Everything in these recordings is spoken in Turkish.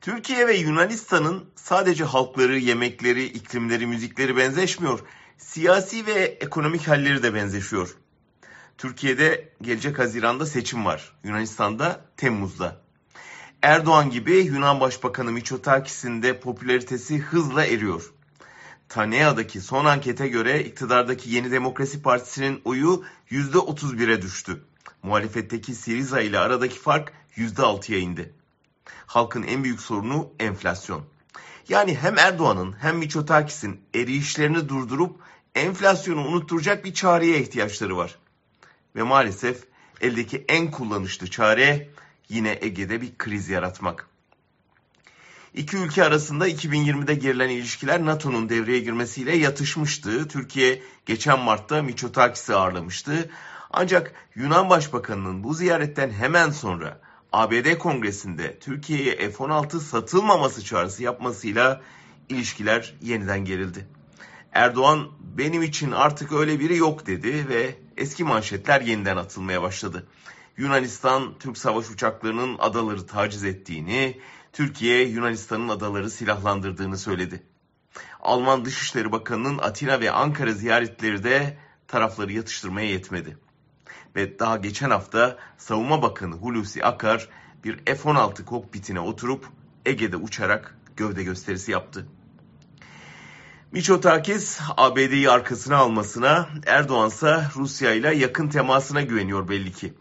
Türkiye ve Yunanistan'ın sadece halkları, yemekleri, iklimleri, müzikleri benzeşmiyor. Siyasi ve ekonomik halleri de benzeşiyor. Türkiye'de gelecek Haziran'da seçim var. Yunanistan'da Temmuz'da. Erdoğan gibi Yunan Başbakanı Mitsotakis'in de popülaritesi hızla eriyor. Tanea'daki son ankete göre iktidardaki Yeni Demokrasi Partisi'nin oyu %31'e düştü. Muhalefetteki Siriza ile aradaki fark %6'ya indi halkın en büyük sorunu enflasyon. Yani hem Erdoğan'ın hem Miçotakis'in eriyişlerini durdurup enflasyonu unutturacak bir çareye ihtiyaçları var. Ve maalesef eldeki en kullanışlı çare yine Ege'de bir kriz yaratmak. İki ülke arasında 2020'de gerilen ilişkiler NATO'nun devreye girmesiyle yatışmıştı. Türkiye geçen Mart'ta Miçotakis'i ağırlamıştı. Ancak Yunan Başbakanı'nın bu ziyaretten hemen sonra ABD Kongresi'nde Türkiye'ye F-16 satılmaması çağrısı yapmasıyla ilişkiler yeniden gerildi. Erdoğan benim için artık öyle biri yok dedi ve eski manşetler yeniden atılmaya başladı. Yunanistan Türk savaş uçaklarının adaları taciz ettiğini, Türkiye Yunanistan'ın adaları silahlandırdığını söyledi. Alman Dışişleri Bakanı'nın Atina ve Ankara ziyaretleri de tarafları yatıştırmaya yetmedi ve daha geçen hafta Savunma Bakanı Hulusi Akar bir F-16 kokpitine oturup Ege'de uçarak gövde gösterisi yaptı. Miçotakis ABD'yi arkasına almasına, Erdoğan ise Rusya ile yakın temasına güveniyor belli ki.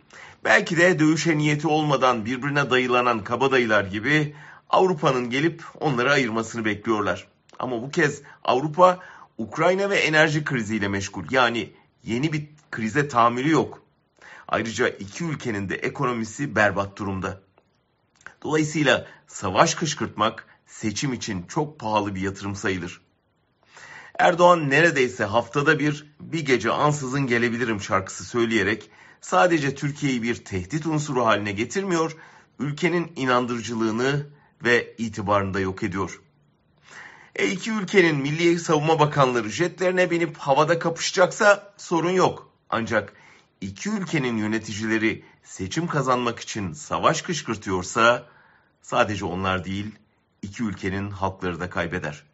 Belki de dövüşe niyeti olmadan birbirine dayılanan kabadayılar gibi Avrupa'nın gelip onları ayırmasını bekliyorlar. Ama bu kez Avrupa Ukrayna ve enerji kriziyle meşgul. Yani yeni bir krize tahammülü yok. Ayrıca iki ülkenin de ekonomisi berbat durumda. Dolayısıyla savaş kışkırtmak seçim için çok pahalı bir yatırım sayılır. Erdoğan neredeyse haftada bir bir gece ansızın gelebilirim şarkısı söyleyerek sadece Türkiye'yi bir tehdit unsuru haline getirmiyor, ülkenin inandırıcılığını ve itibarını da yok ediyor. E iki ülkenin Milli Savunma Bakanları jetlerine binip havada kapışacaksa sorun yok. Ancak iki ülkenin yöneticileri seçim kazanmak için savaş kışkırtıyorsa sadece onlar değil iki ülkenin halkları da kaybeder.